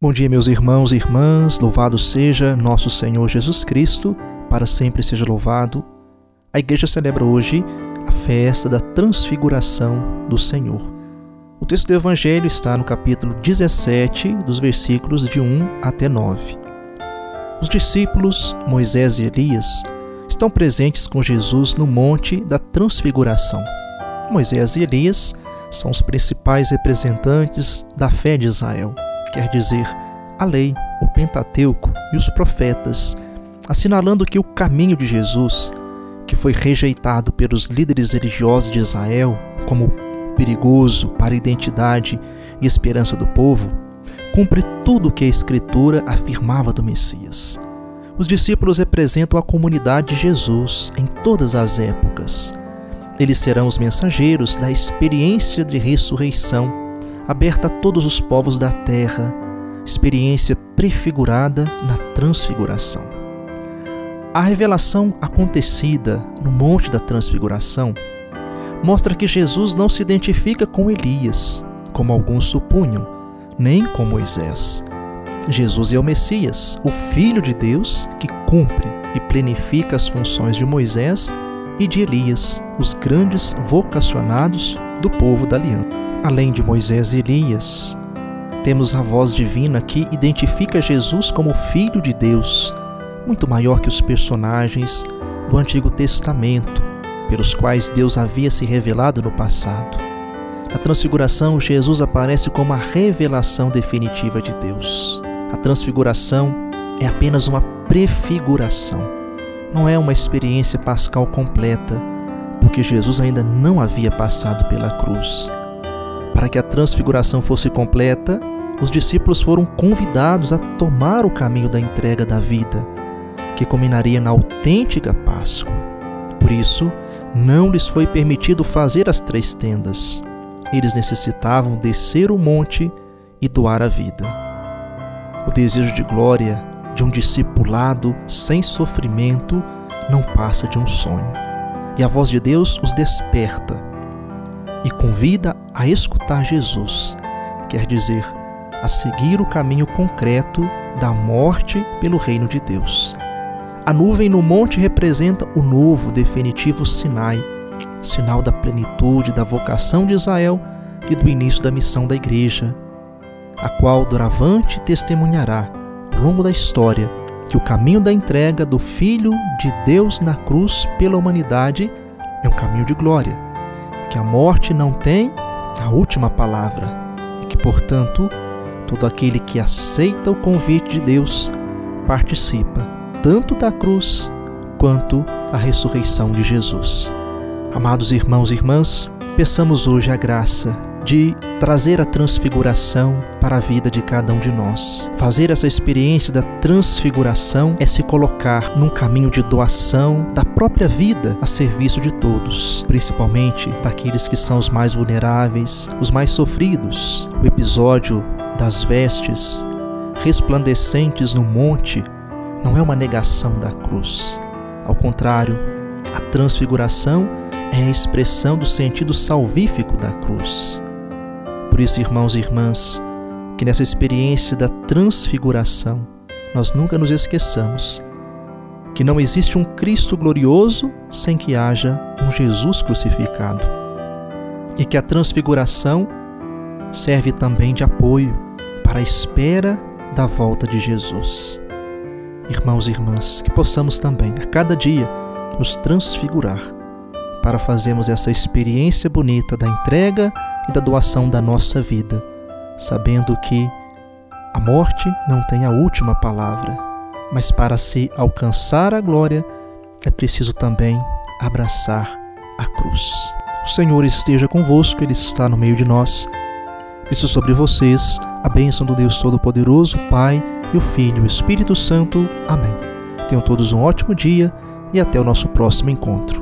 Bom dia, meus irmãos e irmãs, louvado seja nosso Senhor Jesus Cristo, para sempre seja louvado. A igreja celebra hoje a festa da transfiguração do Senhor. O texto do Evangelho está no capítulo 17, dos versículos de 1 até 9. Os discípulos, Moisés e Elias, estão presentes com Jesus no Monte da Transfiguração. Moisés e Elias são os principais representantes da fé de Israel quer dizer a lei, o Pentateuco e os profetas, assinalando que o caminho de Jesus, que foi rejeitado pelos líderes religiosos de Israel como perigoso para a identidade e esperança do povo, cumpre tudo o que a Escritura afirmava do Messias. Os discípulos representam a comunidade de Jesus em todas as épocas. Eles serão os mensageiros da experiência de ressurreição aberta a todos os povos da terra, experiência prefigurada na transfiguração. A revelação acontecida no Monte da Transfiguração mostra que Jesus não se identifica com Elias, como alguns supunham, nem com Moisés. Jesus é o Messias, o Filho de Deus que cumpre e plenifica as funções de Moisés e de Elias, os grandes vocacionados do povo da aliança. Além de Moisés e Elias, temos a voz divina que identifica Jesus como Filho de Deus, muito maior que os personagens do Antigo Testamento, pelos quais Deus havia se revelado no passado. Na Transfiguração, Jesus aparece como a revelação definitiva de Deus. A Transfiguração é apenas uma prefiguração, não é uma experiência pascal completa, porque Jesus ainda não havia passado pela cruz. Para que a transfiguração fosse completa, os discípulos foram convidados a tomar o caminho da entrega da vida, que culminaria na autêntica Páscoa. Por isso, não lhes foi permitido fazer as três tendas. Eles necessitavam descer o monte e doar a vida. O desejo de glória de um discipulado sem sofrimento não passa de um sonho. E a voz de Deus os desperta e convida a escutar Jesus, quer dizer, a seguir o caminho concreto da morte pelo reino de Deus. A nuvem no monte representa o novo, definitivo Sinai, sinal da plenitude da vocação de Israel e do início da missão da igreja, a qual doravante testemunhará, ao longo da história, que o caminho da entrega do Filho de Deus na cruz pela humanidade é um caminho de glória que a morte não tem a última palavra e que, portanto, todo aquele que aceita o convite de Deus participa tanto da cruz quanto da ressurreição de Jesus. Amados irmãos e irmãs, peçamos hoje a graça de trazer a transfiguração para a vida de cada um de nós. Fazer essa experiência da transfiguração é se colocar num caminho de doação da própria vida a serviço de todos, principalmente daqueles que são os mais vulneráveis, os mais sofridos. O episódio das vestes resplandecentes no monte não é uma negação da cruz. Ao contrário, a transfiguração é a expressão do sentido salvífico da cruz. Por isso, irmãos e irmãs, que nessa experiência da transfiguração nós nunca nos esqueçamos que não existe um Cristo glorioso sem que haja um Jesus crucificado. E que a transfiguração serve também de apoio para a espera da volta de Jesus. Irmãos e irmãs, que possamos também, a cada dia, nos transfigurar para fazermos essa experiência bonita da entrega e da doação da nossa vida, sabendo que a morte não tem a última palavra, mas para se alcançar a glória é preciso também abraçar a cruz. O Senhor esteja convosco, Ele está no meio de nós. Isso sobre vocês, a bênção do Deus Todo-Poderoso, Pai e o Filho e o Espírito Santo. Amém. Tenham todos um ótimo dia e até o nosso próximo encontro.